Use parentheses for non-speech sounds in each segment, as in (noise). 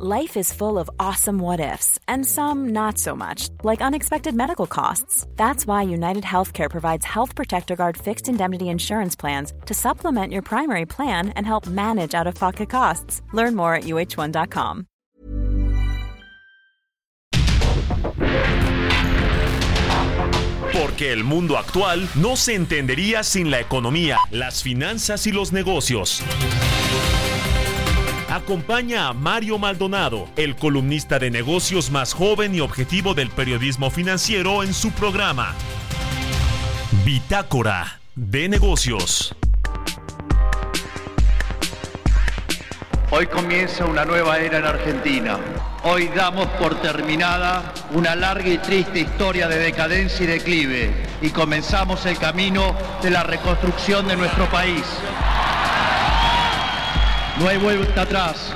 Life is full of awesome what ifs, and some not so much, like unexpected medical costs. That's why United Healthcare provides Health Protector Guard fixed indemnity insurance plans to supplement your primary plan and help manage out of pocket costs. Learn more at uh1.com. Porque el mundo actual no se entendería sin la economía, las finanzas y los negocios. Acompaña a Mario Maldonado, el columnista de negocios más joven y objetivo del periodismo financiero en su programa. Bitácora de negocios. Hoy comienza una nueva era en Argentina. Hoy damos por terminada una larga y triste historia de decadencia y declive y comenzamos el camino de la reconstrucción de nuestro país. No hay vuelta atrás.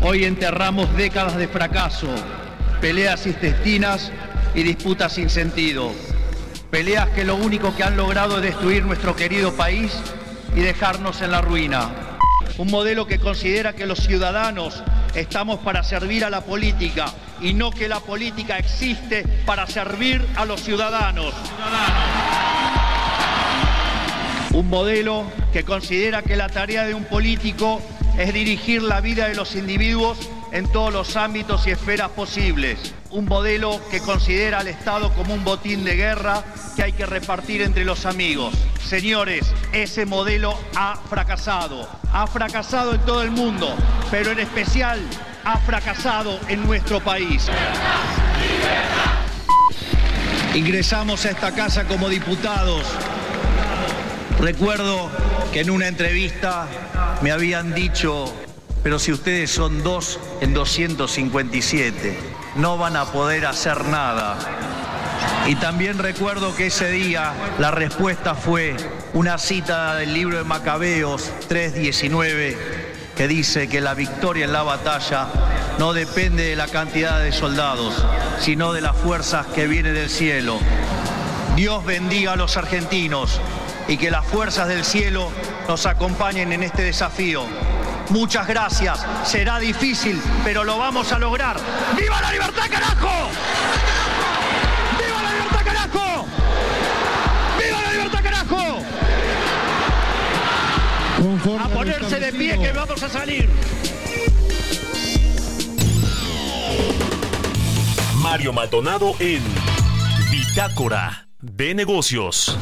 Hoy enterramos décadas de fracaso, peleas intestinas y disputas sin sentido. Peleas que lo único que han logrado es destruir nuestro querido país y dejarnos en la ruina. Un modelo que considera que los ciudadanos estamos para servir a la política y no que la política existe para servir a los ciudadanos. Un modelo que considera que la tarea de un político es dirigir la vida de los individuos en todos los ámbitos y esferas posibles. Un modelo que considera al Estado como un botín de guerra que hay que repartir entre los amigos. Señores, ese modelo ha fracasado. Ha fracasado en todo el mundo, pero en especial ha fracasado en nuestro país. Ingresamos a esta casa como diputados Recuerdo que en una entrevista me habían dicho, pero si ustedes son dos en 257, no van a poder hacer nada. Y también recuerdo que ese día la respuesta fue una cita del libro de Macabeos 3:19 que dice que la victoria en la batalla no depende de la cantidad de soldados, sino de las fuerzas que vienen del cielo. Dios bendiga a los argentinos y que las fuerzas del cielo nos acompañen en este desafío. Muchas gracias. Será difícil, pero lo vamos a lograr. ¡Viva la libertad, carajo! ¡Viva la libertad, carajo! ¡Viva la libertad, carajo! a ponerse de pie que vamos a salir. Mario Maldonado en Bitácora de negocios.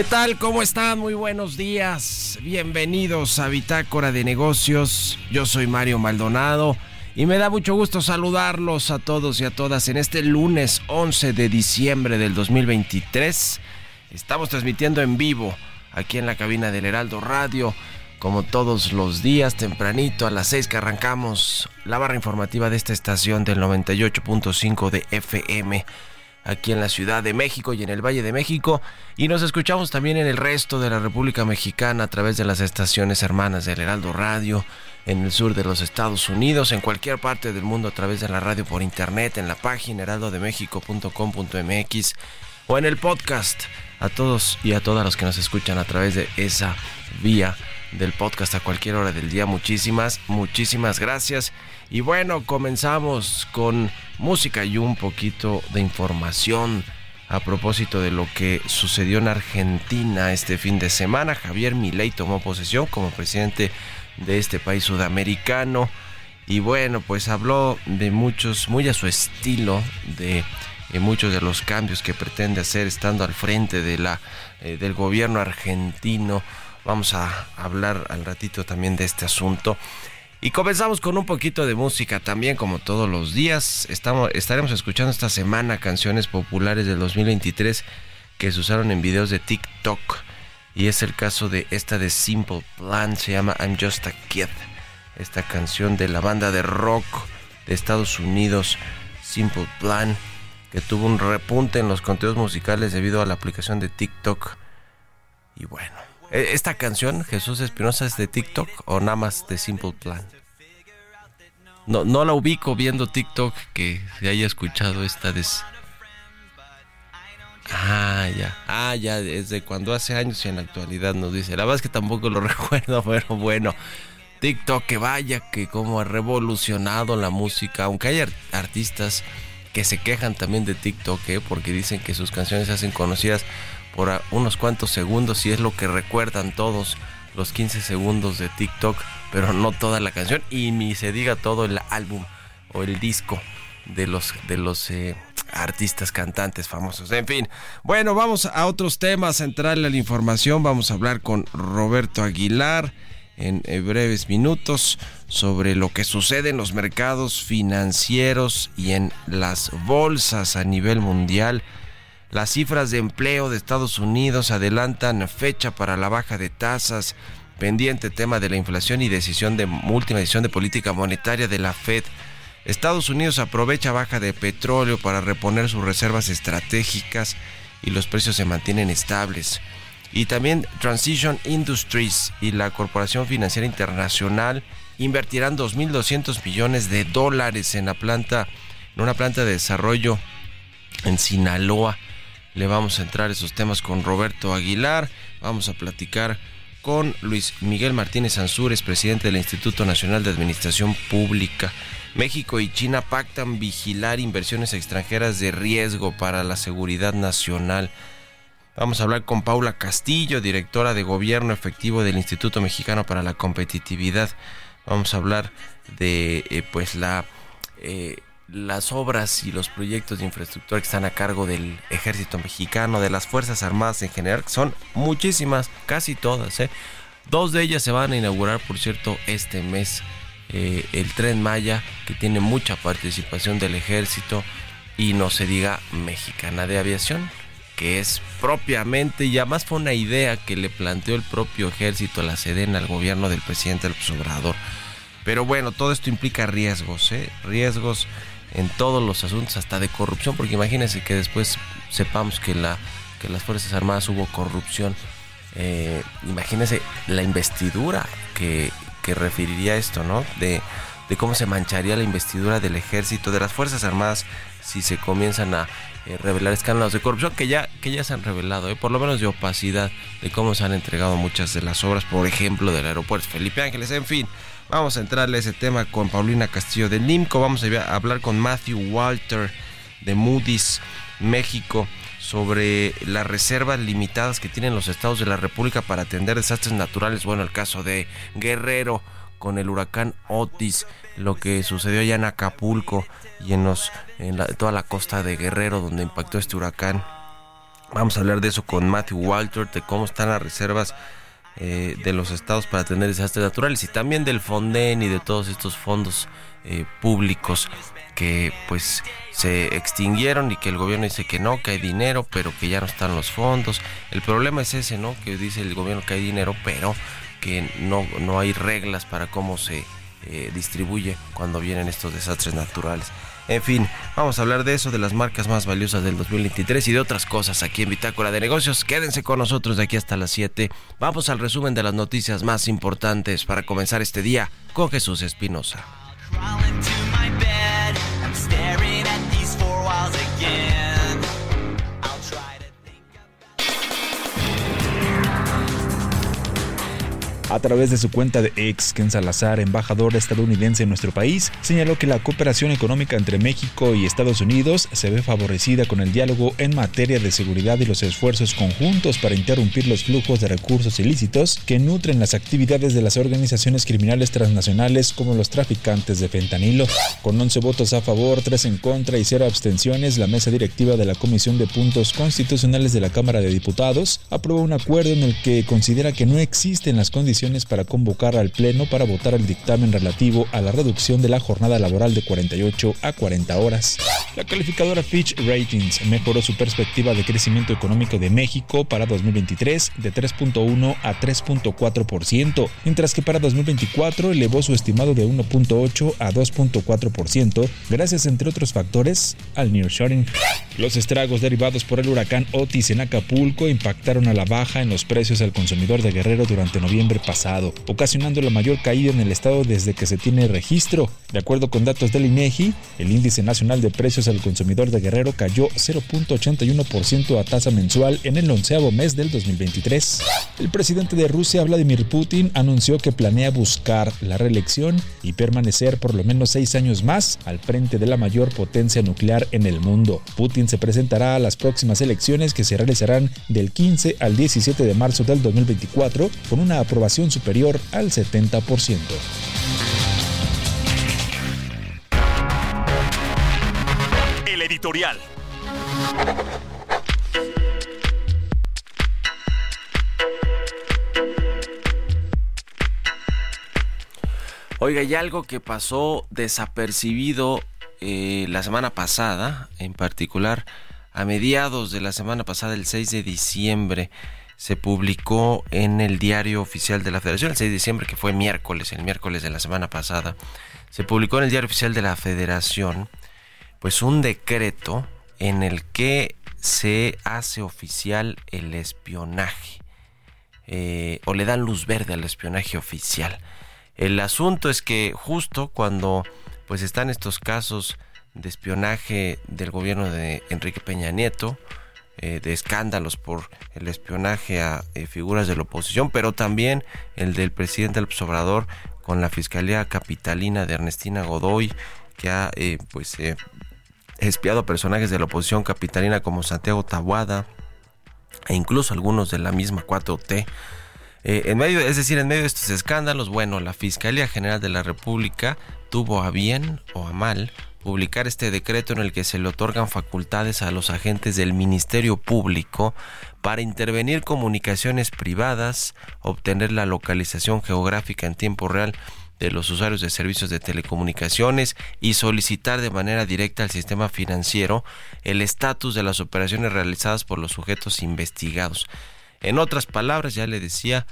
¿Qué tal? ¿Cómo están? Muy buenos días. Bienvenidos a Bitácora de Negocios. Yo soy Mario Maldonado y me da mucho gusto saludarlos a todos y a todas en este lunes 11 de diciembre del 2023. Estamos transmitiendo en vivo aquí en la cabina del Heraldo Radio. Como todos los días, tempranito a las 6 que arrancamos la barra informativa de esta estación del 98.5 de FM aquí en la Ciudad de México y en el Valle de México. Y nos escuchamos también en el resto de la República Mexicana a través de las estaciones hermanas del Heraldo Radio, en el sur de los Estados Unidos, en cualquier parte del mundo a través de la radio por internet, en la página heraldodemexico.com.mx o en el podcast. A todos y a todas los que nos escuchan a través de esa vía del podcast a cualquier hora del día. Muchísimas, muchísimas gracias. Y bueno, comenzamos con música y un poquito de información a propósito de lo que sucedió en Argentina este fin de semana. Javier Milei tomó posesión como presidente de este país sudamericano. Y bueno, pues habló de muchos, muy a su estilo, de, de muchos de los cambios que pretende hacer estando al frente de la, eh, del gobierno argentino. Vamos a hablar al ratito también de este asunto. Y comenzamos con un poquito de música también, como todos los días. Estamos, estaremos escuchando esta semana canciones populares del 2023 que se usaron en videos de TikTok. Y es el caso de esta de Simple Plan, se llama I'm Just a Kid. Esta canción de la banda de rock de Estados Unidos, Simple Plan, que tuvo un repunte en los contenidos musicales debido a la aplicación de TikTok. Y bueno, ¿e- ¿esta canción, Jesús Espinosa, es de TikTok o nada más de Simple Plan? No, no la ubico viendo TikTok que se haya escuchado esta des... Ah, ya. Ah, ya, desde cuando hace años y en la actualidad nos dice. La verdad es que tampoco lo (laughs) recuerdo, pero bueno. TikTok, que vaya, que como ha revolucionado la música. Aunque hay ar- artistas que se quejan también de TikTok, ¿eh? porque dicen que sus canciones se hacen conocidas por unos cuantos segundos y es lo que recuerdan todos los 15 segundos de TikTok, pero no toda la canción y ni se diga todo el álbum o el disco de los de los eh, artistas cantantes famosos. En fin, bueno, vamos a otros temas, a entrarle a la información, vamos a hablar con Roberto Aguilar en eh, breves minutos sobre lo que sucede en los mercados financieros y en las bolsas a nivel mundial. Las cifras de empleo de Estados Unidos adelantan fecha para la baja de tasas, pendiente tema de la inflación y decisión de última decisión de política monetaria de la Fed. Estados Unidos aprovecha baja de petróleo para reponer sus reservas estratégicas y los precios se mantienen estables. Y también Transition Industries y la Corporación Financiera Internacional invertirán 2.200 millones de dólares en la planta, en una planta de desarrollo en Sinaloa. Le vamos a entrar esos temas con Roberto Aguilar. Vamos a platicar con Luis Miguel Martínez Ansúrez, presidente del Instituto Nacional de Administración Pública. México y China pactan vigilar inversiones extranjeras de riesgo para la seguridad nacional. Vamos a hablar con Paula Castillo, directora de Gobierno Efectivo del Instituto Mexicano para la Competitividad. Vamos a hablar de eh, pues la eh, las obras y los proyectos de infraestructura que están a cargo del ejército mexicano, de las Fuerzas Armadas en general, son muchísimas, casi todas. ¿eh? Dos de ellas se van a inaugurar, por cierto, este mes. Eh, el tren Maya, que tiene mucha participación del ejército, y no se diga mexicana de aviación, que es propiamente, y además fue una idea que le planteó el propio ejército, la Sedena, al gobierno del presidente López Obrador. Pero bueno, todo esto implica riesgos, ¿eh? riesgos en todos los asuntos, hasta de corrupción, porque imagínense que después sepamos que, la, que las Fuerzas Armadas hubo corrupción. Eh, imagínense la investidura que, que referiría esto, ¿no? De, de cómo se mancharía la investidura del ejército, de las Fuerzas Armadas, si se comienzan a eh, revelar escándalos de corrupción que ya, que ya se han revelado, ¿eh? por lo menos de opacidad, de cómo se han entregado muchas de las obras, por ejemplo, del aeropuerto Felipe Ángeles, en fin. Vamos a entrarle a ese tema con Paulina Castillo del NIMCO. Vamos a hablar con Matthew Walter de Moody's México sobre las reservas limitadas que tienen los estados de la República para atender desastres naturales. Bueno, el caso de Guerrero con el huracán Otis, lo que sucedió allá en Acapulco y en, los, toda la costa de Guerrero donde impactó este huracán. Vamos a hablar de eso con Matthew Walter, de cómo están las reservas eh, de los estados para atender desastres naturales y también del Fonden y de todos estos fondos eh, públicos que pues se extinguieron y que el gobierno dice que no, que hay dinero, pero que ya no están los fondos. El problema es ese, ¿no? Que dice el gobierno que hay dinero, pero que no, no hay reglas para cómo se eh, distribuye cuando vienen estos desastres naturales. En fin, vamos a hablar de eso, de las marcas más valiosas del 2023 y de otras cosas aquí en Bitácora de Negocios. Quédense con nosotros de aquí hasta las 7. Vamos al resumen de las noticias más importantes para comenzar este día con Jesús Espinosa. A través de su cuenta de ex, Ken Salazar, embajador estadounidense en nuestro país, señaló que la cooperación económica entre México y Estados Unidos se ve favorecida con el diálogo en materia de seguridad y los esfuerzos conjuntos para interrumpir los flujos de recursos ilícitos que nutren las actividades de las organizaciones criminales transnacionales como los traficantes de fentanilo. Con 11 votos a favor, 3 en contra y 0 abstenciones, la mesa directiva de la Comisión de Puntos Constitucionales de la Cámara de Diputados aprobó un acuerdo en el que considera que no existen las condiciones para convocar al Pleno para votar el dictamen relativo a la reducción de la jornada laboral de 48 a 40 horas. La calificadora Fitch Ratings mejoró su perspectiva de crecimiento económico de México para 2023 de 3.1 a 3.4%, mientras que para 2024 elevó su estimado de 1.8 a 2.4%, gracias entre otros factores al nearshoring. Los estragos derivados por el huracán Otis en Acapulco impactaron a la baja en los precios al consumidor de Guerrero durante noviembre pasado, ocasionando la mayor caída en el estado desde que se tiene registro. De acuerdo con datos del INEGI, el índice nacional de precios al consumidor de Guerrero cayó 0.81% a tasa mensual en el onceavo mes del 2023. El presidente de Rusia, Vladimir Putin, anunció que planea buscar la reelección y permanecer por lo menos seis años más al frente de la mayor potencia nuclear en el mundo. Putin se presentará a las próximas elecciones que se realizarán del 15 al 17 de marzo del 2024 con una aprobación superior al 70%. El editorial. Oiga, y algo que pasó desapercibido eh, la semana pasada, en particular a mediados de la semana pasada, el 6 de diciembre, se publicó en el diario oficial de la Federación, el 6 de diciembre, que fue miércoles, el miércoles de la semana pasada, se publicó en el diario oficial de la Federación, pues un decreto en el que se hace oficial el espionaje, eh, o le dan luz verde al espionaje oficial. El asunto es que justo cuando pues están estos casos de espionaje del gobierno de Enrique Peña Nieto, eh, de escándalos por el espionaje a eh, figuras de la oposición, pero también el del presidente López Obrador con la Fiscalía Capitalina de Ernestina Godoy, que ha eh, pues espiado personajes de la oposición capitalina como Santiago Tabuada e incluso algunos de la misma 4T. en medio, es decir, en medio de estos escándalos, bueno, la Fiscalía General de la República tuvo a bien o a mal publicar este decreto en el que se le otorgan facultades a los agentes del Ministerio Público para intervenir comunicaciones privadas, obtener la localización geográfica en tiempo real de los usuarios de servicios de telecomunicaciones y solicitar de manera directa al sistema financiero el estatus de las operaciones realizadas por los sujetos investigados. En otras palabras, ya le decía,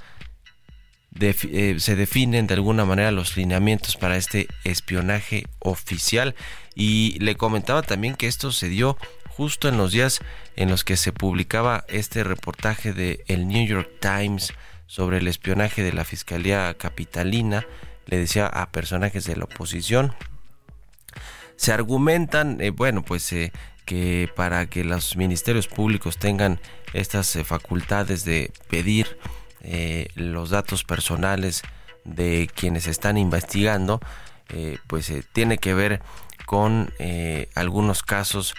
eh, se definen de alguna manera los lineamientos para este espionaje oficial y le comentaba también que esto se dio justo en los días en los que se publicaba este reportaje de el New York Times sobre el espionaje de la Fiscalía Capitalina, le decía a personajes de la oposición. Se argumentan, eh, bueno, pues eh, que para que los ministerios públicos tengan estas facultades de pedir eh, los datos personales de quienes están investigando, eh, pues eh, tiene que ver con algunos casos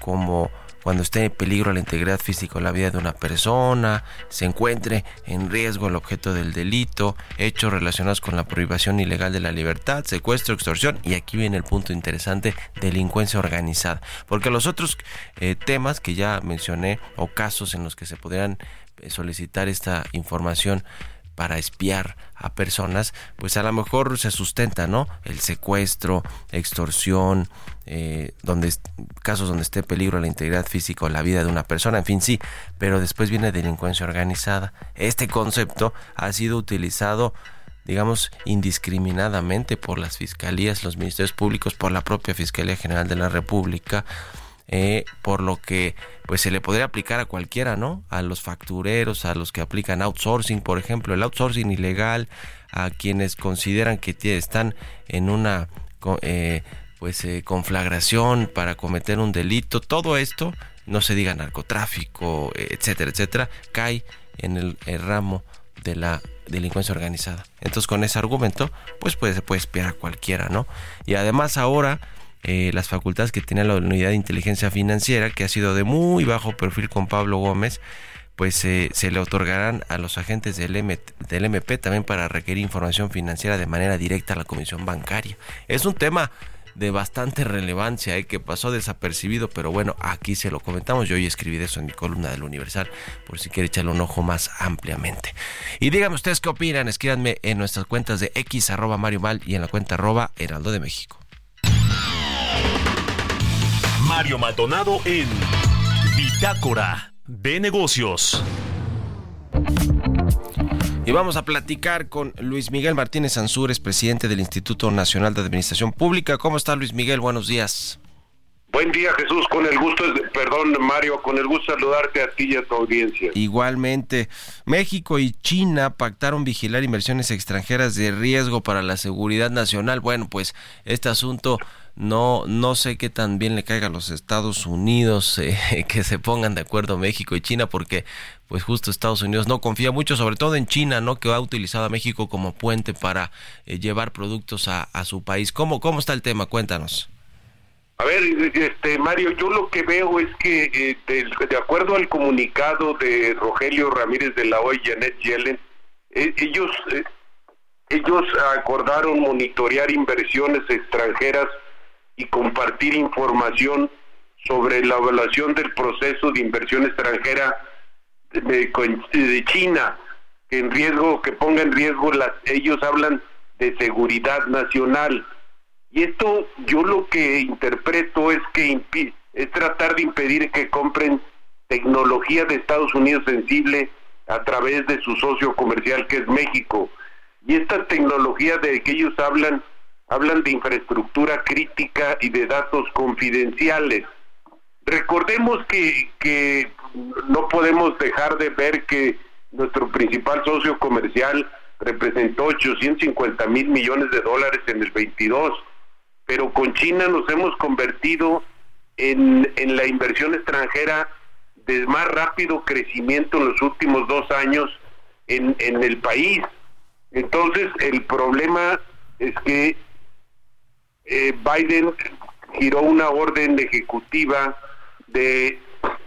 como cuando esté en peligro la integridad física o la vida de una persona, se encuentre en riesgo el objeto del delito, hechos relacionados con la prohibición ilegal de la libertad, secuestro, extorsión y aquí viene el punto interesante, delincuencia organizada. Porque los otros temas que ya mencioné o casos en los que se podrían solicitar esta información para espiar a personas, pues a lo mejor se sustenta, ¿no? El secuestro, extorsión, eh, donde casos donde esté peligro la integridad física o la vida de una persona, en fin, sí, pero después viene delincuencia organizada. Este concepto ha sido utilizado digamos, indiscriminadamente por las fiscalías, los ministerios públicos, por la propia Fiscalía General de la República, eh, por lo que pues se le podría aplicar a cualquiera, ¿no? A los factureros, a los que aplican outsourcing, por ejemplo, el outsourcing ilegal, a quienes consideran que están en una eh, pues eh, conflagración para cometer un delito, todo esto, no se diga narcotráfico, etcétera, etcétera, cae en el, ramo de la delincuencia organizada. Entonces con ese argumento, pues puede, se puede espiar a cualquiera, ¿no? Y además ahora eh, las facultades que tiene la unidad de inteligencia financiera, que ha sido de muy bajo perfil con Pablo Gómez, pues eh, se le otorgarán a los agentes del, del MP también para requerir información financiera de manera directa a la Comisión Bancaria. Es un tema de bastante relevancia, ¿eh? que pasó desapercibido, pero bueno, aquí se lo comentamos. Yo hoy escribí eso en mi columna del Universal, por si quiere echarle un ojo más ampliamente. Y díganme ustedes qué opinan, escríbanme en nuestras cuentas de X arroba Mario Mal y en la cuenta arroba Heraldo de México. Mario Maldonado en Bitácora de Negocios. Y vamos a platicar con Luis Miguel Martínez Ansúrez, presidente del Instituto Nacional de Administración Pública. ¿Cómo está Luis Miguel? Buenos días. Buen día Jesús, con el gusto, perdón Mario, con el gusto de saludarte a ti y a tu audiencia. Igualmente, México y China pactaron vigilar inversiones extranjeras de riesgo para la seguridad nacional. Bueno, pues este asunto no, no sé qué tan bien le caiga a los Estados Unidos (laughs) eh, que se pongan de acuerdo México y China, porque pues justo Estados Unidos no confía mucho, sobre todo en China, ¿no? Que ha utilizado a México como puente para eh, llevar productos a, su país. ¿Cómo, ¿Cómo está el tema? Cuéntanos. A ver, este Mario, yo lo que veo es que eh, de, acuerdo al comunicado de Rogelio Ramírez de la OI y Janet Yellen, eh, ellos ellos acordaron monitorear inversiones extranjeras y compartir información sobre la evaluación del proceso de inversión extranjera de, de China, que en riesgo, que ponga en riesgo las, ellos hablan de seguridad nacional y esto yo lo que interpreto es que es tratar de impedir que compren tecnología de Estados Unidos sensible a través de su socio comercial que es México. Y esta tecnología de que ellos hablan, hablan de infraestructura crítica y de datos confidenciales. Recordemos que, que no podemos dejar de ver que nuestro principal socio comercial representó 850 mil millones de dólares en el 22 pero con China nos hemos convertido en, en la inversión extranjera de más rápido crecimiento en los últimos dos años en, en el país. Entonces, el problema es que eh, Biden giró una orden ejecutiva de,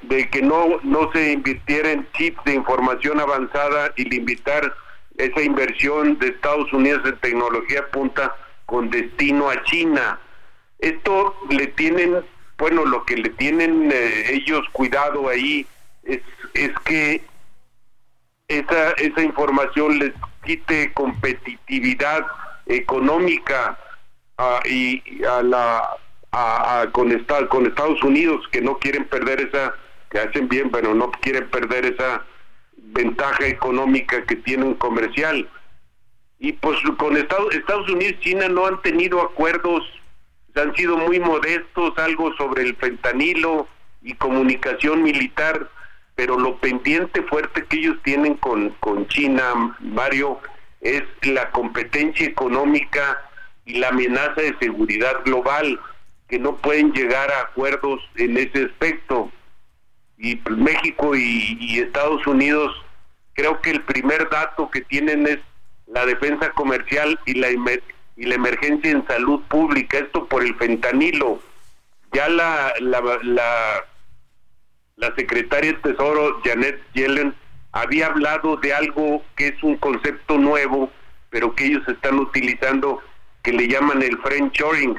de que no, no se invirtiera en chips de información avanzada y limitar esa inversión de Estados Unidos en tecnología punta con destino a China. Esto le tienen, bueno, lo que le tienen eh, ellos cuidado ahí es, es que esa, esa información les quite competitividad económica a, y a la a, con Estados Unidos que no quieren perder esa que hacen bien pero no quieren perder esa ventaja económica que tienen comercial. Y pues con Estados, Estados Unidos y China no han tenido acuerdos, han sido muy modestos, algo sobre el fentanilo y comunicación militar, pero lo pendiente fuerte que ellos tienen con, con China, Mario, es la competencia económica y la amenaza de seguridad global, que no pueden llegar a acuerdos en ese aspecto. Y México y, Estados Unidos, creo que el primer dato que tienen es la defensa comercial y la, y la emergencia en salud pública, esto por el fentanilo. Ya la, la, la secretaria de Tesoro, Janet Yellen, había hablado de algo que es un concepto nuevo, pero que ellos están utilizando, que le llaman el friendshoring,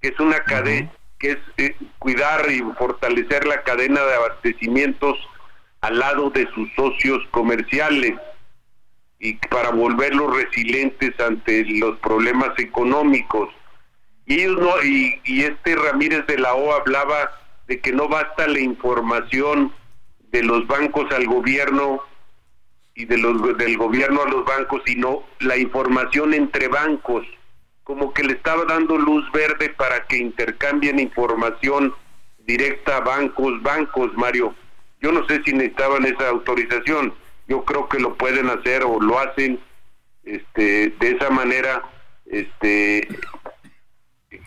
que es una cadena, que es eh, cuidar y fortalecer la cadena de abastecimientos al lado de sus socios comerciales y para volverlos resilientes ante los problemas económicos. Y ellos no, y, y este Ramírez de la O hablaba de que no basta la información de los bancos al gobierno y de los del gobierno a los bancos, sino la información entre bancos, como que le estaba dando luz verde para que intercambien información directa a bancos, bancos, Mario. Yo no sé si necesitaban esa autorización. Yo creo que lo pueden hacer o lo hacen este de esa manera este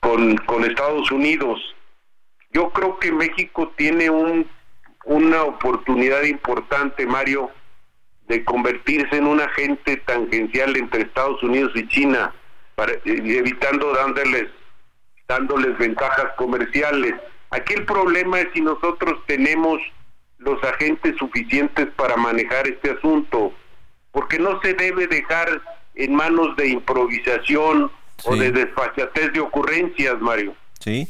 con, con Estados Unidos. Yo creo que México tiene un una oportunidad importante Mario de convertirse en un agente tangencial entre Estados Unidos y China para, evitando dándoles dándoles ventajas comerciales. Aquí el problema es si nosotros tenemos los agentes suficientes para manejar este asunto, porque no se debe dejar en manos de improvisación o de desfachatez de ocurrencias, Mario. Sí,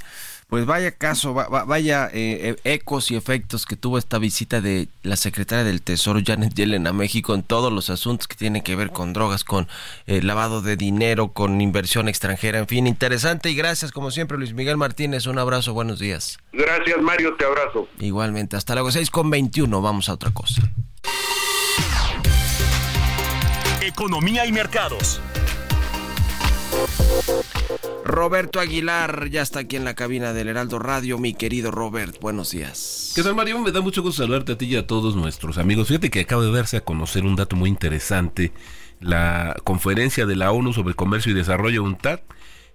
pues vaya caso, va- va- vaya eh, eh, ecos y efectos que tuvo esta visita de la secretaria del Tesoro Janet Yellen a México en todos los asuntos que tienen que ver con drogas, con eh, lavado de dinero, con inversión extranjera, en fin, interesante y gracias como siempre Luis Miguel Martínez, un abrazo, buenos días. Gracias, Mario, te abrazo. Igualmente, hasta luego, 6 con 21, vamos a otra cosa. Economía y mercados. Roberto Aguilar ya está aquí en la cabina del Heraldo Radio, mi querido Robert, buenos días. ¿Qué tal, Mario? Me da mucho gusto saludarte a ti y a todos nuestros amigos. Fíjate que acaba de darse a conocer un dato muy interesante. La conferencia de la ONU sobre comercio y desarrollo, UNTAD,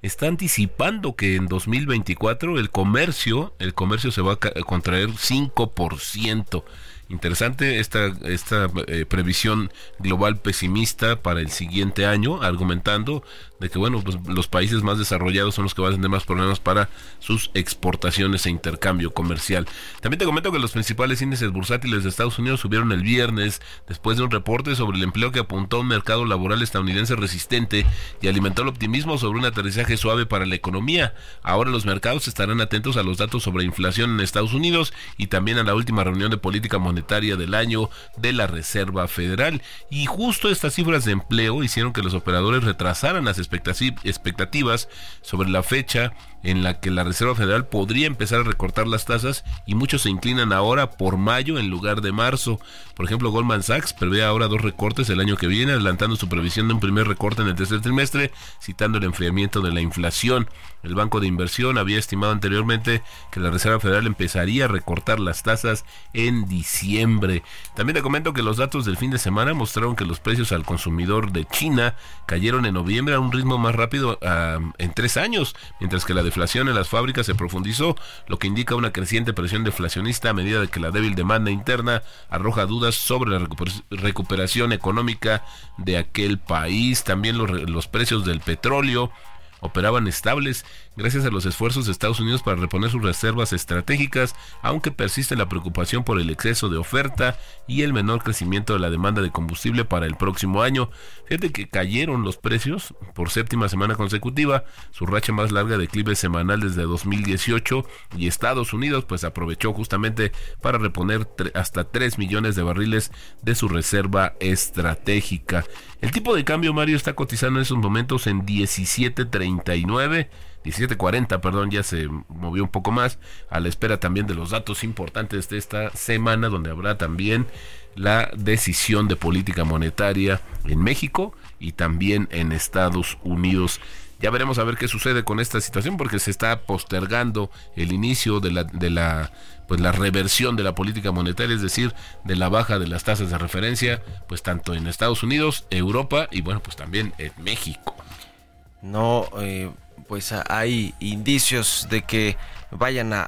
está anticipando que en 2024 el comercio, el comercio se va a contraer 5%. Interesante esta, esta eh, previsión global pesimista para el siguiente año, argumentando de que bueno, pues, los países más desarrollados son los que van a tener más problemas para sus exportaciones e intercambio comercial. También te comento que los principales índices bursátiles de Estados Unidos subieron el viernes después de un reporte sobre el empleo que apuntó a un mercado laboral estadounidense resistente y alimentó el optimismo sobre un aterrizaje suave para la economía. Ahora los mercados estarán atentos a los datos sobre inflación en Estados Unidos y también a la última reunión de política monetaria del año de la Reserva Federal. Y justo estas cifras de empleo hicieron que los operadores retrasaran las expectativas sobre la fecha en la que la Reserva Federal podría empezar a recortar las tasas y muchos se inclinan ahora por mayo en lugar de marzo. Por ejemplo, Goldman Sachs prevé ahora dos recortes el año que viene, adelantando su previsión de un primer recorte en el tercer trimestre, citando el enfriamiento de la inflación. El Banco de Inversión había estimado anteriormente que la Reserva Federal empezaría a recortar las tasas en diciembre. También te comento que los datos del fin de semana mostraron que los precios al consumidor de China cayeron en noviembre a un ritmo más rápido en tres años, mientras que la deflación en las fábricas se profundizó, lo que indica una creciente presión deflacionista a medida de que la débil demanda interna arroja dudas sobre la recuper- recuperación económica de aquel país. También los, los precios del petróleo operaban estables gracias a los esfuerzos de Estados Unidos para reponer sus reservas estratégicas, aunque persiste la preocupación por el exceso de oferta y el menor crecimiento de la demanda de combustible para el próximo año. Fíjate que cayeron los precios por séptima semana consecutiva, su racha más larga de declive semanal desde 2018 y Estados Unidos pues aprovechó justamente para reponer hasta 3 millones de barriles de su reserva estratégica. El tipo de cambio Mario está cotizando en esos momentos en 17.39 17.40, perdón, ya se movió un poco más, a la espera también de los datos importantes de esta semana, donde habrá también la decisión de política monetaria en México y también en Estados Unidos. Ya veremos a ver qué sucede con esta situación porque se está postergando el inicio de la, de la pues la reversión de la política monetaria, es decir, de la baja de las tasas de referencia, pues tanto en Estados Unidos, Europa y bueno, pues también en México. no eh, pues hay indicios de que vayan a,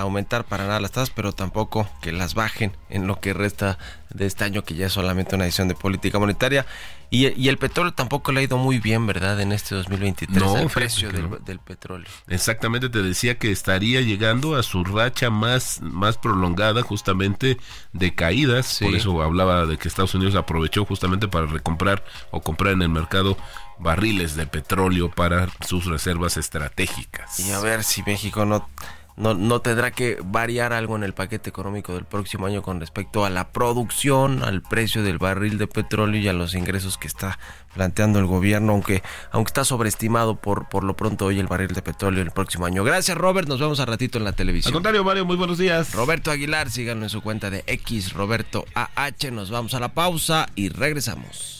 aumentar para nada las tasas, pero tampoco que las bajen en lo que resta de este año, que ya es solamente una edición de política monetaria. Y, y el petróleo tampoco le ha ido muy bien, ¿verdad? En este 2023, No, el precio del, no. del petróleo. Exactamente, te decía que estaría llegando a su racha más, más prolongada justamente de caídas. Sí. Por eso hablaba de que Estados Unidos aprovechó justamente para recomprar o comprar en el mercado barriles de petróleo para sus reservas estratégicas. Y a ver si México no, no, no tendrá que variar algo en el paquete económico del próximo año con respecto a la producción, al precio del barril de petróleo y a los ingresos que está planteando el gobierno, aunque, aunque está sobreestimado por, por lo pronto hoy el barril de petróleo el próximo año. Gracias Robert, nos vemos a ratito en la Al televisión. contrario, Mario, muy buenos días. Roberto Aguilar, síganlo en su cuenta de X Roberto AH. Nos vamos a la pausa y regresamos.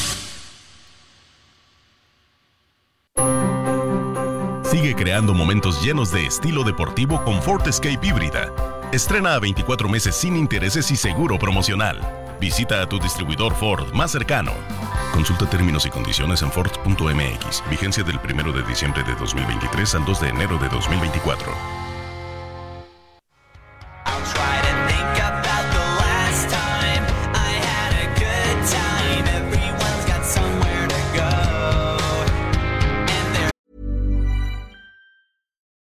Sigue creando momentos llenos de estilo deportivo con Ford Escape híbrida. Estrena a 24 meses sin intereses y seguro promocional. Visita a tu distribuidor Ford más cercano. Consulta términos y condiciones en Ford.mx. Vigencia del 1 de diciembre de 2023 al 2 de enero de 2024.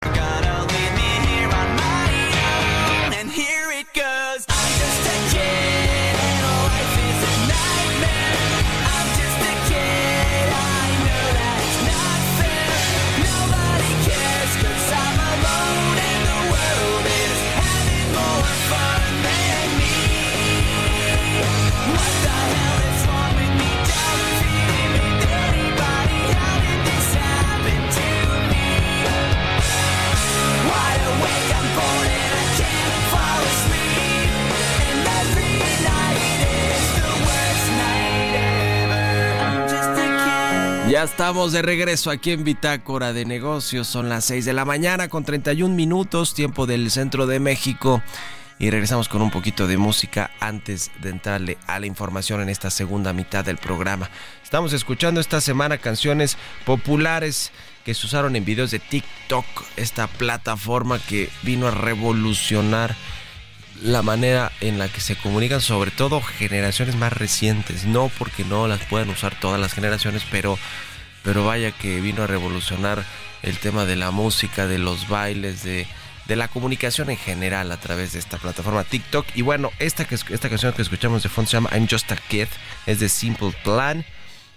Gotta Ya estamos de regreso aquí en Bitácora de Negocios. Son las 6 de la mañana con 31 minutos, tiempo del centro de México. Y regresamos con un poquito de música antes de entrarle a la información en esta segunda mitad del programa. Estamos escuchando esta semana canciones populares que se usaron en videos de TikTok, esta plataforma que vino a revolucionar la manera en la que se comunican, sobre todo generaciones más recientes. No porque no las puedan usar todas las generaciones, pero, pero vaya que vino a revolucionar el tema de la música, de los bailes, de, de la comunicación en general a través de esta plataforma TikTok. Y bueno, esta, esta canción que escuchamos de fondo se llama I'm Just a Kid, es de Simple Plan,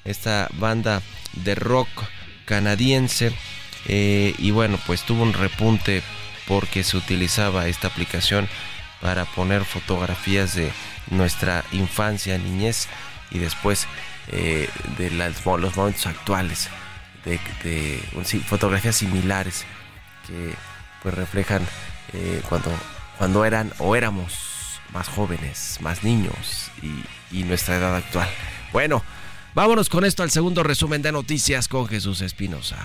esta banda de rock canadiense. Eh, y bueno, pues tuvo un repunte porque se utilizaba esta aplicación para poner fotografías de nuestra infancia, niñez y después eh, de las- los momentos actuales, de, de- fotografías similares que pues reflejan eh, cuando, cuando eran o éramos más jóvenes, más niños y, y nuestra edad actual. Bueno, vámonos con esto al segundo resumen de noticias con Jesús Espinosa.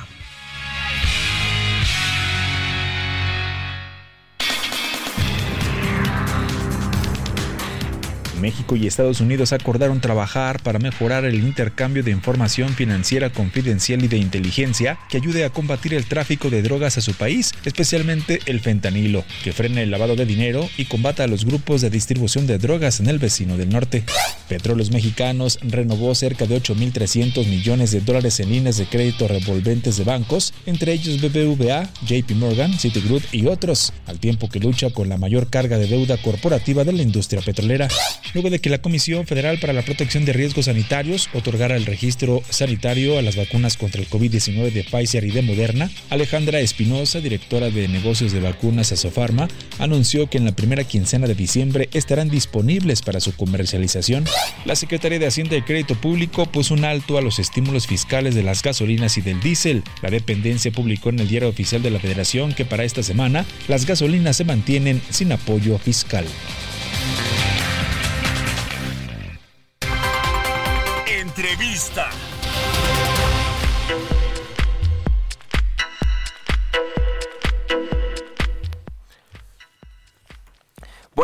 México y Estados Unidos acordaron trabajar para mejorar el intercambio de información financiera confidencial y de inteligencia que ayude a combatir el tráfico de drogas a su país, especialmente el fentanilo, que frene el lavado de dinero y combata a los grupos de distribución de drogas en el vecino del norte. Petróleos Mexicanos renovó cerca de 8.300 millones de dólares en líneas de crédito revolventes de bancos, entre ellos BBVA, JP Morgan, Citigroup y otros, al tiempo que lucha con la mayor carga de deuda corporativa de la industria petrolera. Luego de que la Comisión Federal para la Protección de Riesgos Sanitarios otorgara el registro sanitario a las vacunas contra el COVID-19 de Pfizer y de Moderna, Alejandra Espinosa, directora de negocios de vacunas Asofarma, anunció que en la primera quincena de diciembre estarán disponibles para su comercialización. La Secretaría de Hacienda y Crédito Público puso un alto a los estímulos fiscales de las gasolinas y del diésel. La dependencia publicó en el diario oficial de la Federación que para esta semana las gasolinas se mantienen sin apoyo fiscal.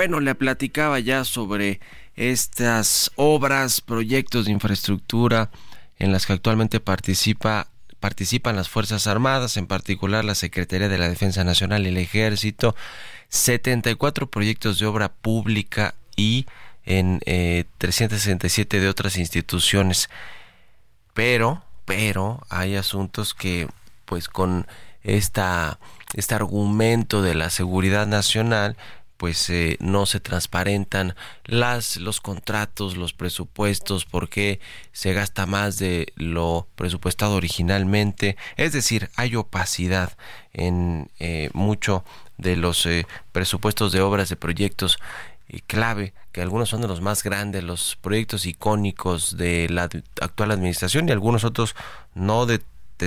Bueno, le platicaba ya sobre estas obras, proyectos de infraestructura en las que actualmente participa participan las Fuerzas Armadas, en particular la Secretaría de la Defensa Nacional y el Ejército, 74 proyectos de obra pública y en eh, 367 de otras instituciones. Pero, pero hay asuntos que, pues con esta, este argumento de la seguridad nacional, pues eh, no se transparentan las los contratos, los presupuestos, porque se gasta más de lo presupuestado originalmente, es decir, hay opacidad en eh, mucho de los eh, presupuestos de obras de proyectos eh, clave, que algunos son de los más grandes, los proyectos icónicos de la actual administración y algunos otros no de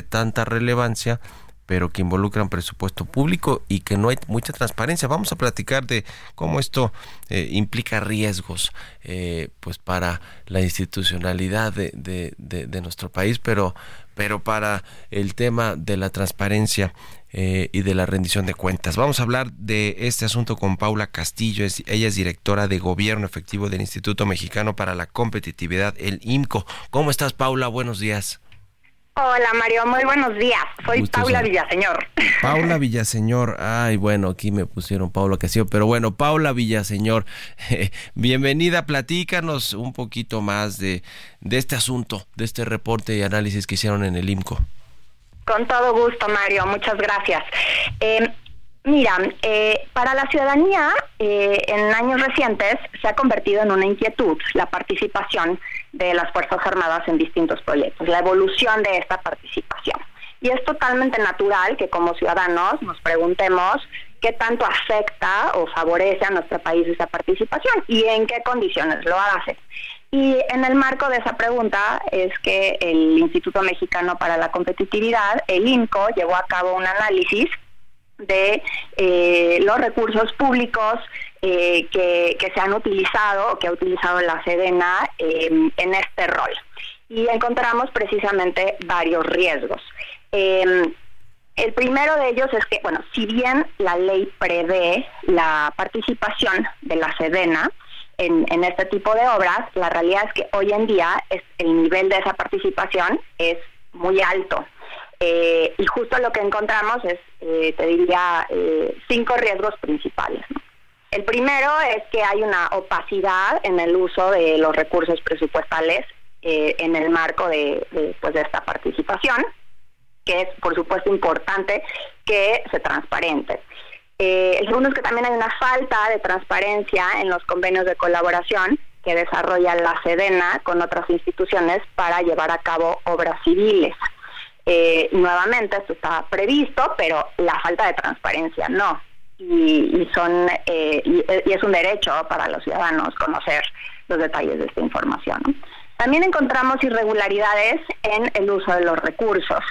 tanta relevancia, pero que involucran presupuesto público y que no hay mucha transparencia. Vamos a platicar de cómo esto eh, implica riesgos eh, pues para la institucionalidad de, de- de- de nuestro país, pero, pero para el tema de la transparencia eh, y de la rendición de cuentas. Vamos a hablar de este asunto con Paula Castillo, ella es directora de Gobierno Efectivo del Instituto Mexicano para la Competitividad, el IMCO. ¿Cómo estás, Paula? Buenos días. Hola Mario, muy buenos días. Soy Gusto Paula Villaseñor. (laughs) Paula Villaseñor, ay, bueno, aquí me pusieron Paula Castillo, pero bueno, Paula Villaseñor, (laughs) bienvenida, platícanos un poquito más de, de este asunto, de este reporte y análisis que hicieron en el IMCO. Con todo gusto, Mario, muchas gracias. Eh, mira, eh, para la ciudadanía, eh, en años recientes se ha convertido en una inquietud la participación de las Fuerzas Armadas en distintos proyectos, la evolución de esta participación. Y es totalmente natural que como ciudadanos nos preguntemos qué tanto afecta o favorece a nuestro país esa participación y en qué condiciones lo hace. Y en el marco de esa pregunta es que el Instituto Mexicano para la Competitividad, el INCO, llevó a cabo un análisis de eh, los recursos públicos eh, que, se han utilizado o que ha utilizado la Sedena eh, en este rol. Y encontramos precisamente varios riesgos. Eh, el primero de ellos es que, bueno, si bien la ley prevé la participación de la Sedena en, este tipo de obras, la realidad es que hoy en día el nivel de esa participación es muy alto. Eh, y justo lo que encontramos es, eh, te diría, cinco riesgos principales. El primero es que hay una opacidad en el uso de los recursos presupuestales eh, en el marco de, pues, de esta participación, que es, por supuesto, importante que se transparente. Eh, el segundo es que también hay una falta de transparencia en los convenios de colaboración que desarrolla la Sedena con otras instituciones para llevar a cabo obras civiles. Eh, nuevamente, esto está previsto, pero la falta de transparencia no. Y, y son eh, y, es un derecho para los ciudadanos conocer los detalles de esta información. También encontramos irregularidades en el uso de los recursos.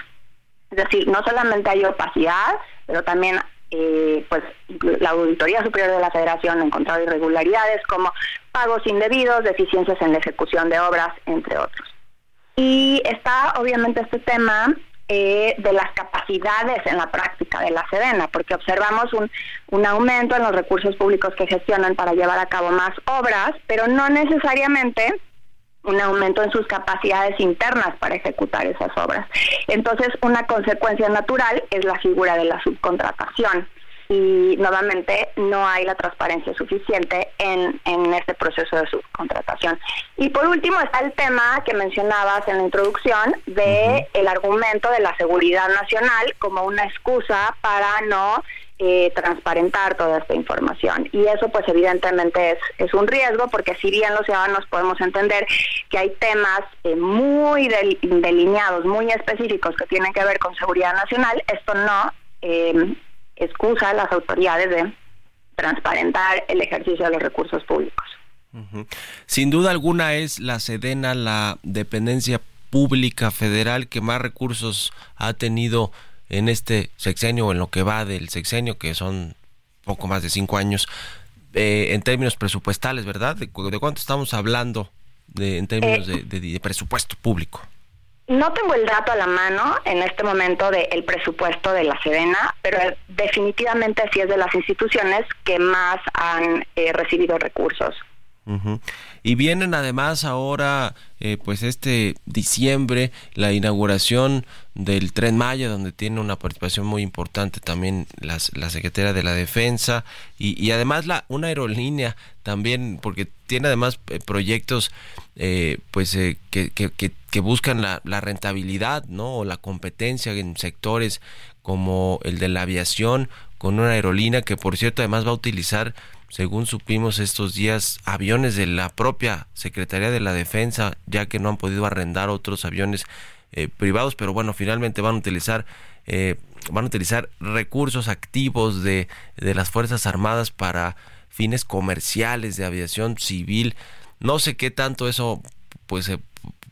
Es decir, no solamente hay opacidad, pero también eh, pues la Auditoría Superior de la Federación ha encontrado irregularidades como pagos indebidos, deficiencias en la ejecución de obras, entre otros. Y está obviamente este tema eh, de las capacidades en la práctica de la Sedena, porque observamos un, un aumento en los recursos públicos que gestionan para llevar a cabo más obras, pero no necesariamente un aumento en sus capacidades internas para ejecutar esas obras. Entonces, una consecuencia natural es la figura de la subcontratación y nuevamente no hay la transparencia suficiente en, en este proceso de subcontratación. Y por último está el tema que mencionabas en la introducción de uh -huh. el argumento de la seguridad nacional como una excusa para no eh, transparentar toda esta información. Y eso pues evidentemente es, es un riesgo porque si bien los ciudadanos podemos entender que hay temas eh, muy del, delineados, muy específicos que tienen que ver con seguridad nacional, esto no eh, excusa a las autoridades de transparentar el ejercicio de los recursos públicos. Uh -huh. Sin duda alguna es la Sedena la dependencia pública federal que más recursos ha tenido en este sexenio o en lo que va del sexenio, que son poco más de cinco años, eh, en términos presupuestales, ¿verdad? ¿De, de cuánto estamos hablando de, en términos eh, de, de, de, presupuesto público? No tengo el dato a la mano en este momento del de presupuesto de la Sedena, pero definitivamente sí es de las instituciones que más han eh, recibido recursos. Y vienen además ahora, eh, pues este diciembre, la inauguración del Tren Maya, donde tiene una participación muy importante también las, la Secretaría de la Defensa y, y además la una aerolínea también, porque tiene además eh, proyectos eh, pues eh, que, que, que, que, buscan la, la rentabilidad, ¿no? O la competencia en sectores como el de la aviación, con una aerolínea que por cierto además va a utilizar según supimos estos días, aviones de la propia Secretaría de la Defensa, ya que no han podido arrendar otros aviones eh, privados, pero bueno, finalmente van a utilizar eh, van a utilizar recursos activos de, de las Fuerzas Armadas para fines comerciales de aviación civil. No sé qué tanto eso pues eh,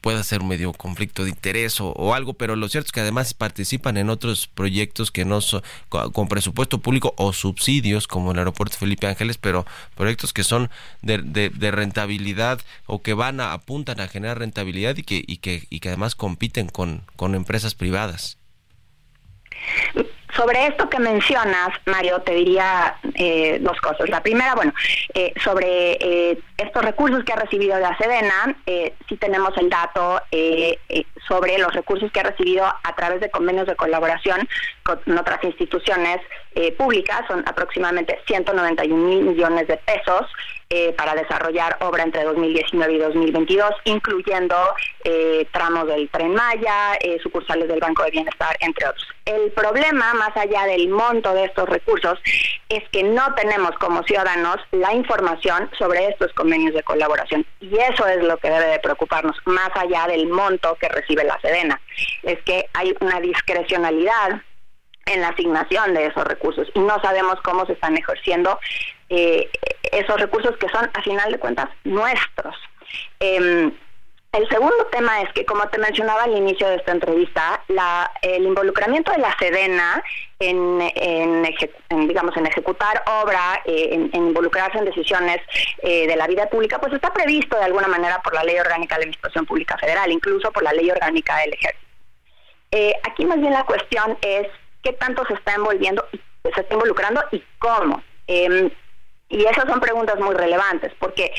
pueda ser medio conflicto de interés o, algo, pero lo cierto es que además participan en otros proyectos que no son con, presupuesto público o subsidios, como el aeropuerto Felipe Ángeles, pero proyectos que son de, rentabilidad o que van a apuntan a generar rentabilidad y que, y que, y que además compiten con empresas privadas. Sobre esto que mencionas, Mario, te diría eh, dos cosas. La primera, bueno, eh, sobre eh, estos recursos que ha recibido la Sedena, eh, sí tenemos el dato eh, sobre los recursos que ha recibido a través de convenios de colaboración con otras instituciones públicas, son aproximadamente 191 mil millones de pesos para desarrollar obra entre 2019 y 2022, incluyendo tramos del Tren Maya, sucursales del Banco de Bienestar, entre otros. El problema, más allá del monto de estos recursos, es que no tenemos como ciudadanos la información sobre estos convenios de colaboración. Y eso es lo que debe de preocuparnos, más allá del monto que recibe la Sedena. Es que hay una discrecionalidad en la asignación de esos recursos y no sabemos cómo se están ejerciendo eh, esos recursos que son a final de cuentas nuestros. Em, el segundo tema es que, como te mencionaba al inicio de esta entrevista, la- el involucramiento de la Sedena en, en digamos, en ejecutar obra, eh, en, involucrarse en decisiones eh, de la vida pública, pues está previsto de alguna manera por la Ley Orgánica de la Administración Pública Federal, incluso por la Ley Orgánica del Ejército. Eh, aquí más bien la cuestión es qué tanto se está envolviendo, se está involucrando y cómo. Em, y esas son preguntas muy relevantes, porque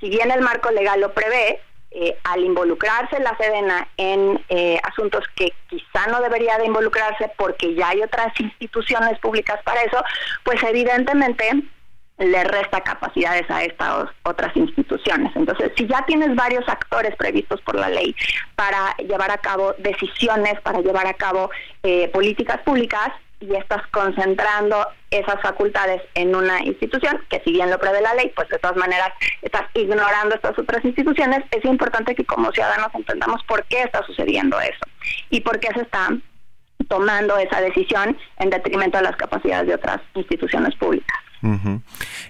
si bien el marco legal lo prevé, eh, al involucrarse la Sedena en eh, asuntos que quizá no debería de involucrarse porque ya hay otras instituciones públicas para eso, pues evidentemente le resta capacidades a estas otras instituciones. Entonces, si ya tienes varios actores previstos por la ley para llevar a cabo decisiones, para llevar a cabo eh, políticas públicas, y estás concentrando esas facultades en una institución, que si bien lo prevé la ley, pues de todas maneras estás ignorando estas otras instituciones, es importante que como ciudadanos entendamos por qué está sucediendo eso y por qué se está tomando esa decisión en detrimento de las capacidades de otras instituciones públicas.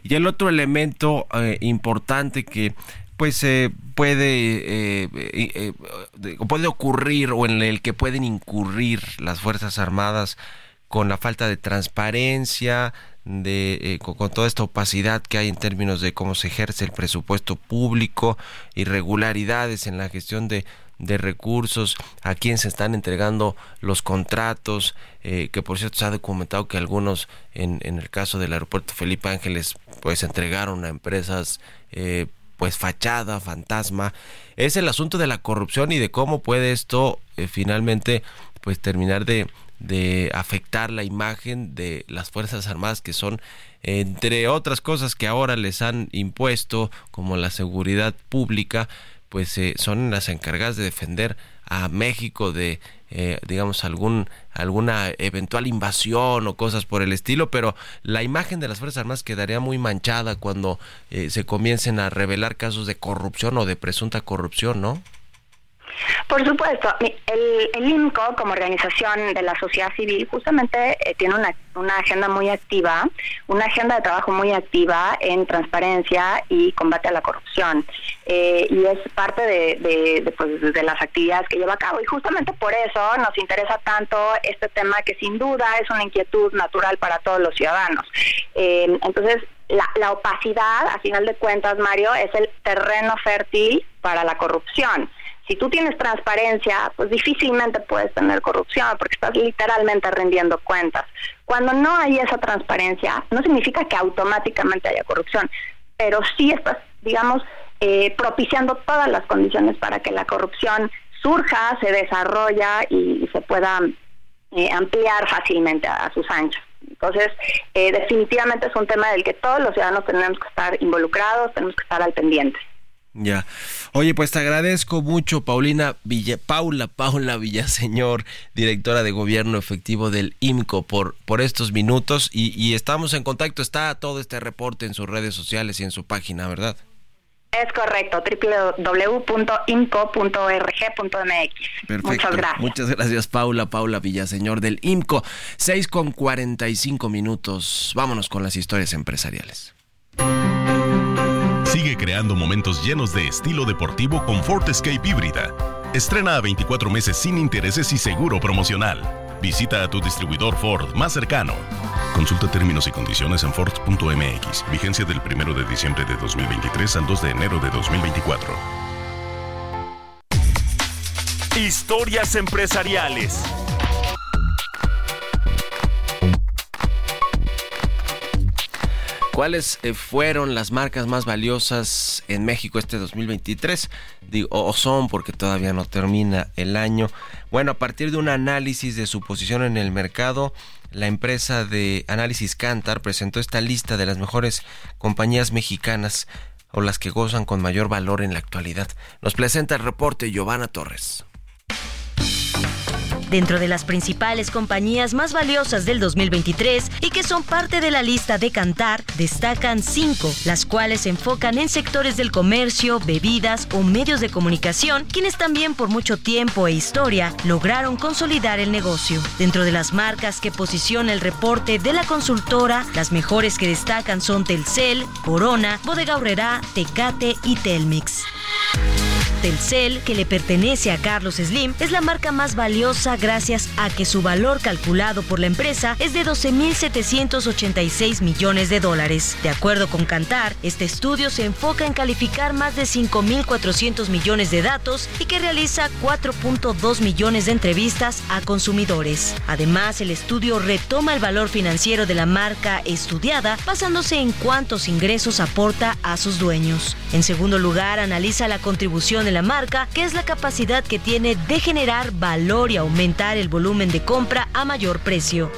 Y el otro elemento eh, importante que pues eh, puede eh, eh, eh, de- puede ocurrir o en el que pueden incurrir las fuerzas armadas con la falta de transparencia de eh, con, toda esta opacidad que hay en términos de cómo se ejerce el presupuesto público irregularidades en la gestión de de recursos, a quién se están entregando los contratos, eh, que por cierto se ha documentado que algunos, en, en el caso del aeropuerto Felipe Ángeles, pues entregaron a empresas eh, pues fachada, fantasma. Es el asunto de la corrupción y de cómo puede esto eh, finalmente pues terminar de, de afectar la imagen de las Fuerzas Armadas que son entre otras cosas que ahora les han impuesto como la seguridad pública pues eh, son las encargadas de defender a México de eh, digamos algún alguna eventual invasión o cosas por el estilo pero la imagen de las fuerzas armadas quedaría muy manchada cuando eh, se comiencen a revelar casos de corrupción o de presunta corrupción no Por supuesto, el, el IMCO como organización de la sociedad civil justamente eh, tiene una, agenda muy activa, una agenda de trabajo muy activa en transparencia y combate a la corrupción. Eh, y es parte de, pues, de las actividades que lleva a cabo. Y justamente por eso nos interesa tanto este tema que sin duda es una inquietud natural para todos los ciudadanos. Eh, entonces, la, la opacidad, a final de cuentas, Mario, es el terreno fértil para la corrupción si tú tienes transparencia, pues difícilmente puedes tener corrupción porque estás literalmente rendiendo cuentas. Cuando no hay esa transparencia, no significa que automáticamente haya corrupción, pero sí estás, digamos, eh, propiciando todas las condiciones para que la corrupción surja, se desarrolla y, y se pueda eh, ampliar fácilmente a, a sus anchos. Entonces, eh, definitivamente es un tema del que todos los ciudadanos tenemos que estar involucrados, tenemos que estar al pendiente. Ya. Oye, pues te agradezco mucho, Paulina Villa, Paula, Paula Villaseñor, directora de gobierno efectivo del IMCO, por, por estos minutos y, y estamos en contacto. Está todo este reporte en sus redes sociales y en su página, ¿verdad? Es correcto, www.imco.org.mx. Perfecto. Muchas gracias. Muchas gracias, Paula, Paula Villaseñor del IMCO. 6 con 45 minutos. Vámonos con las historias empresariales. Sigue creando momentos llenos de estilo deportivo con Ford Escape híbrida. Estrena a 24 meses sin intereses y seguro promocional. Visita a tu distribuidor Ford más cercano. Consulta términos y condiciones en Ford.mx. Vigencia del 1 de diciembre de 2023 al 2 de enero de 2024. Historias empresariales. ¿Cuáles eh, fueron las marcas más valiosas en México este 2023? Digo, o son porque todavía no termina el año. Bueno, a partir de un análisis de su posición en el mercado, la empresa de análisis Cantar presentó esta lista de las mejores compañías mexicanas o las que gozan con mayor valor en la actualidad. Nos presenta el reporte Giovanna Torres. Dentro de las principales compañías más valiosas del 2023 y que son parte de la lista de Cantar, destacan cinco, las cuales se enfocan en sectores del comercio, bebidas o medios de comunicación, quienes también por mucho tiempo e historia lograron consolidar el negocio. Dentro de las marcas que posiciona el reporte de la consultora, las mejores que destacan son Telcel, Corona, Bodega Aurrerá, Tecate y Telmix. Telcel, que le pertenece a Carlos Slim, es la marca más valiosa gracias a que su valor calculado por la empresa es de 12.786 millones de dólares. De acuerdo con Cantar, este estudio se enfoca en calificar más de 5.400 millones de datos y que realiza 4.2 millones de entrevistas a consumidores. Además, el estudio retoma el valor financiero de la marca estudiada basándose en cuántos ingresos aporta a sus dueños. En segundo lugar, analiza la contribución de la marca, que es la capacidad que tiene de generar valor y aumentar el volumen de compra a mayor precio.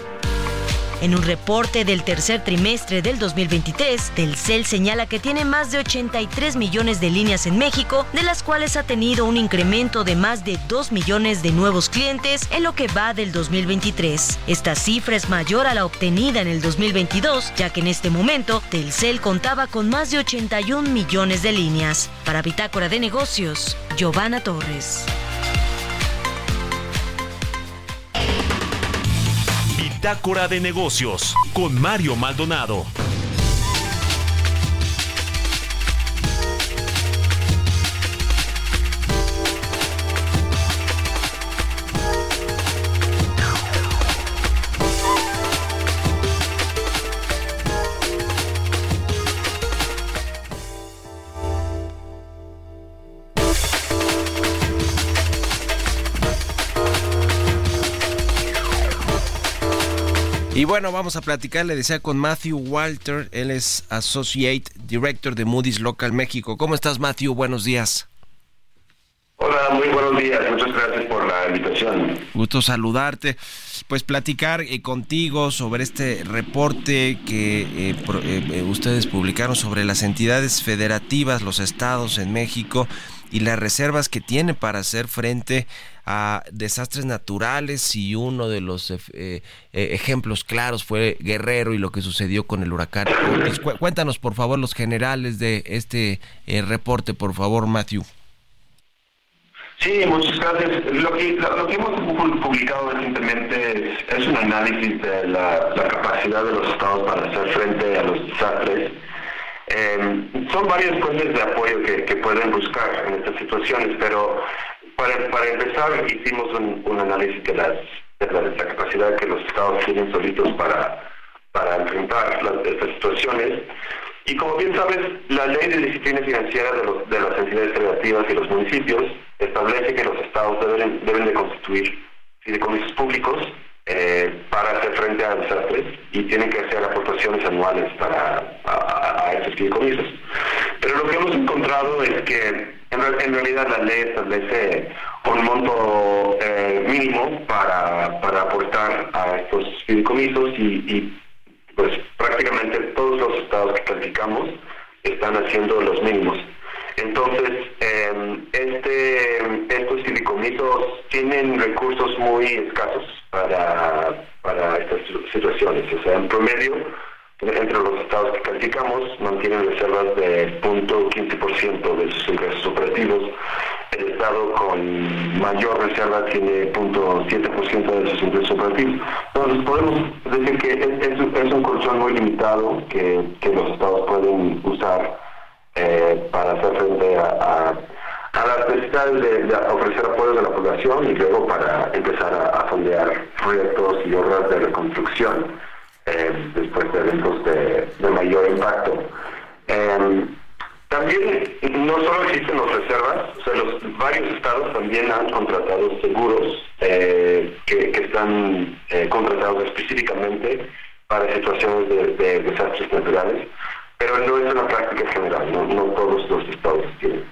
En un reporte del tercer trimestre del 2023, Telcel señala que tiene más de 83 millones de líneas en México, de las cuales ha tenido un incremento de más de 2 millones de nuevos clientes en lo que va del 2023. Esta cifra es mayor a la obtenida en el 2022, ya que en este momento Telcel contaba con más de 81 millones de líneas. Para Bitácora de Negocios, Giovanna Torres. Bitácora de negocios con Mario Maldonado. Y bueno, vamos a platicar, le decía, con Matthew Walter. Él es Associate Director de Moody's Local México. ¿Cómo estás, Matthew? Buenos días. Hola, muy buenos días. Muchas gracias por la invitación. Gusto saludarte. Pues platicar eh, contigo sobre este reporte que eh, pro- eh, eh, ustedes publicaron sobre las entidades federativas, los estados en México y las reservas que tiene para hacer frente a desastres naturales y uno de los eh, eh, ejemplos claros fue Guerrero y lo que sucedió con el huracán. Cu- Cuéntanos por favor los generales de este eh, reporte, por favor, Matthew. Sí, muchas gracias. Lo que, lo, que hemos pu- publicado recientemente es, es un análisis de la, la capacidad de los estados para hacer frente a los desastres. Eh, son varias fuentes de apoyo que, pueden buscar en estas situaciones, pero para, para empezar hicimos un, análisis de, las, de, la, de la capacidad que los estados tienen solitos para, para enfrentar estas situaciones. Y como bien sabes, la ley de disciplina financiera de, los, de las entidades federativas y los municipios establece que los estados deben, deben de constituir fideicomisos públicos eh, para hacer frente a desastres y tienen que hacer aportaciones anuales para a, estos fideicomisos. Pero lo que hemos encontrado es que en, re- en realidad la ley establece un monto eh, mínimo para, para aportar a estos fideicomisos y, y pues prácticamente todos los estados que calificamos están haciendo los mínimos. Entonces, eh, este, estos fideicomisos tienen recursos muy escasos para, para estas situaciones. O sea, en promedio, entre los estados que calificamos, mantienen reservas de 0.15% de sus ingresos operativos. El estado con mayor reserva tiene 0.7% de sus ingresos operativos. Entonces, podemos decir que es, es es un colchón muy limitado que, que los estados pueden usar eh, para hacer frente a- a las necesidades de, ofrecer apoyo a la población y luego para empezar a, fondear proyectos y obras de reconstrucción eh, después de eventos de, mayor impacto. Em, también no solo existen las reservas, o sea, los, varios estados también han contratado seguros eh, que, están eh, contratados específicamente para situaciones de, de desastres naturales, pero no es una práctica general, no, no todos los estados tienen.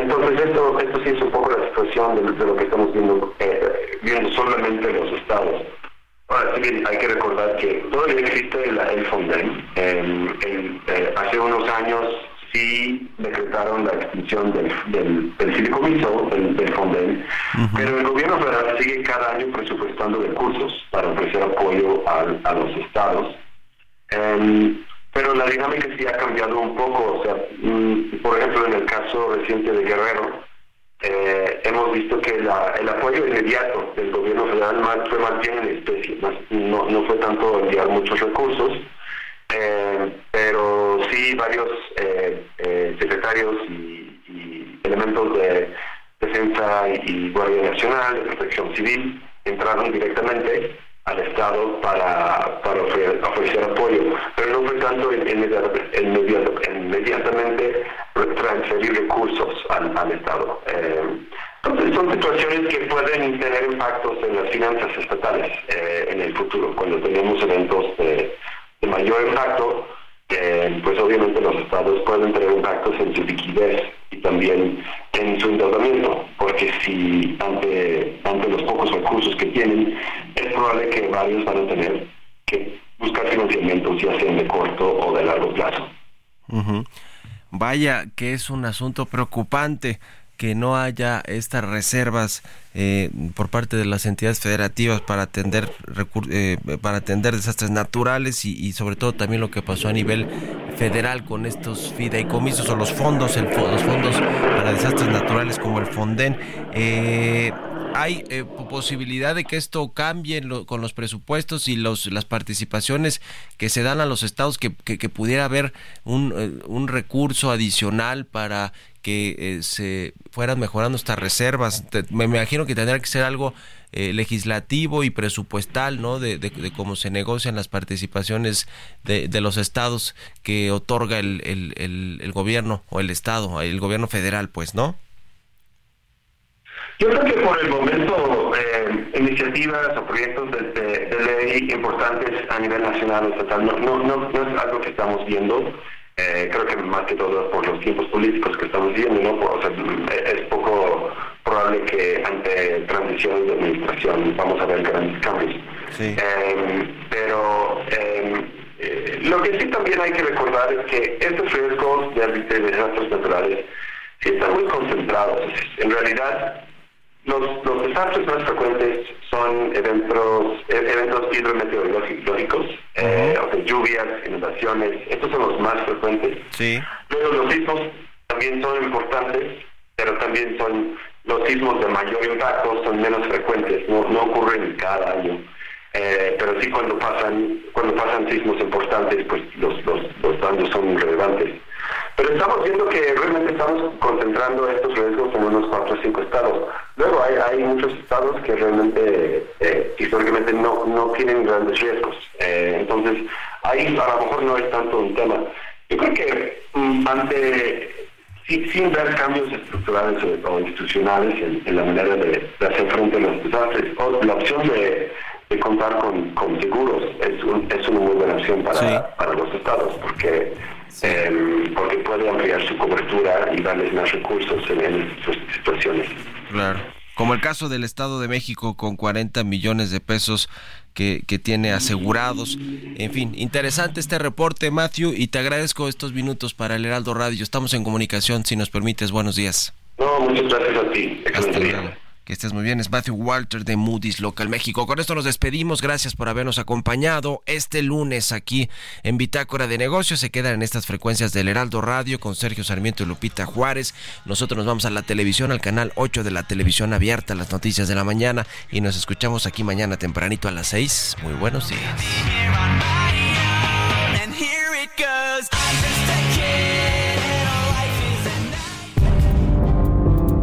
Entonces esto, esto sí es un poco la situación de, de lo que estamos viendo, eh, viendo solamente los estados. Ahora, sí que hay que recordar que todavía existe el, el Fonden. Eh, el- eh, hace unos años sí decretaron la extinción del, del, del fideicomiso, del, del Fonden, pero el gobierno federal sigue cada año presupuestando recursos para ofrecer apoyo al- a, los estados. Pero la dinámica sí ha cambiado un poco. O sea, mm, por ejemplo, en el caso reciente de Guerrero, eh, hemos visto que la- el apoyo inmediato del gobierno federal fue más bien en especie, no, no fue tanto enviar muchos recursos, eh, pero sí varios eh, secretarios y, elementos de defensa y Guardia Nacional, de protección civil, entraron directamente al Estado para, para ofrecer, apoyo, pero no fue tanto en- inmediata- inmediata- inmediatamente transferir recursos al, al Estado. Eh, entonces son situaciones que pueden tener impactos en las finanzas estatales eh, en el futuro, cuando tenemos eventos de, de mayor impacto, eh, pues obviamente los estados pueden tener impactos en su liquidez y también en su endeudamiento, porque si ante, ante los pocos recursos que tienen, es probable que varios van a tener que buscar financiamientos ya sean de corto o de largo plazo. Vaya que es un asunto preocupante que no haya estas reservas eh, por parte de las entidades federativas para atender eh, para atender desastres naturales y, sobre todo también lo que pasó a nivel federal con estos fideicomisos o los fondos el los fondos para desastres naturales como el Fonden. Eh, hay eh, po- posibilidad de que esto cambie lo- con los presupuestos y los las participaciones que se dan a los estados que, que, que pudiera haber un, eh, un recurso adicional para que eh, se fueran mejorando estas reservas. Te- me imagino que tendrá que ser algo eh, legislativo y presupuestal no de, de- cómo se negocian las participaciones de, de los estados que otorga el, el, el, gobierno o el estado el gobierno federal pues no Yo creo que por el momento eh, iniciativas o proyectos de, ley importantes a nivel nacional o estatal no, no, no es algo que estamos viendo. Eh, creo que más que todo por los tiempos políticos que estamos viendo, ¿no? Por- o sea, es poco probable que ante transiciones de administración vamos a ver grandes cambios. Eh, pero eh, eh, lo que sí también hay que recordar es que estos riesgos de, de desastres naturales sí están muy concentrados. En realidad, los, los desastres más frecuentes son eventos, e- eventos hidrometeorológicos, eh, o sea, lluvias, inundaciones, estos son los más frecuentes. Sí. Luego los sismos también son importantes, pero también son los sismos de mayor impacto son menos frecuentes, no, no ocurren cada año. Eh, pero sí cuando pasan cuando pasan sismos importantes, pues los, los, los daños son relevantes. Pero estamos viendo que realmente estamos concentrando estos riesgos en unos 4 o 5 estados. Luego hay, hay muchos estados que realmente eh, históricamente no, no tienen grandes riesgos. Eh, entonces ahí a lo mejor no es tanto un tema. Yo creo que mm, ante sin, sin ver cambios estructurales o, o institucionales en, en la manera de, de hacer frente a los desastres, o la opción de, de contar con, con seguros es, un- es una muy buena opción para, para los estados, porque em, porque puede ampliar su cobertura y darles más recursos en, en sus situaciones. Claro. Como el caso del Estado de México con 40 millones de pesos que, que tiene asegurados. En fin, interesante este reporte, Matthew, y te agradezco estos minutos para el Heraldo Radio. Estamos en comunicación, si nos permites. Buenos días. No, muchas gracias a ti. Hasta luego. Que estés muy bien. Es Matthew Walter de Moody's Local México. Con esto nos despedimos. Gracias por habernos acompañado este lunes aquí en Bitácora de Negocios. Se quedan en estas frecuencias del Heraldo Radio con Sergio Sarmiento y Lupita Juárez. Nosotros nos vamos a la televisión, al canal 8 de la televisión abierta, las noticias de la mañana. Y nos escuchamos aquí mañana tempranito a las 6. Muy buenos días.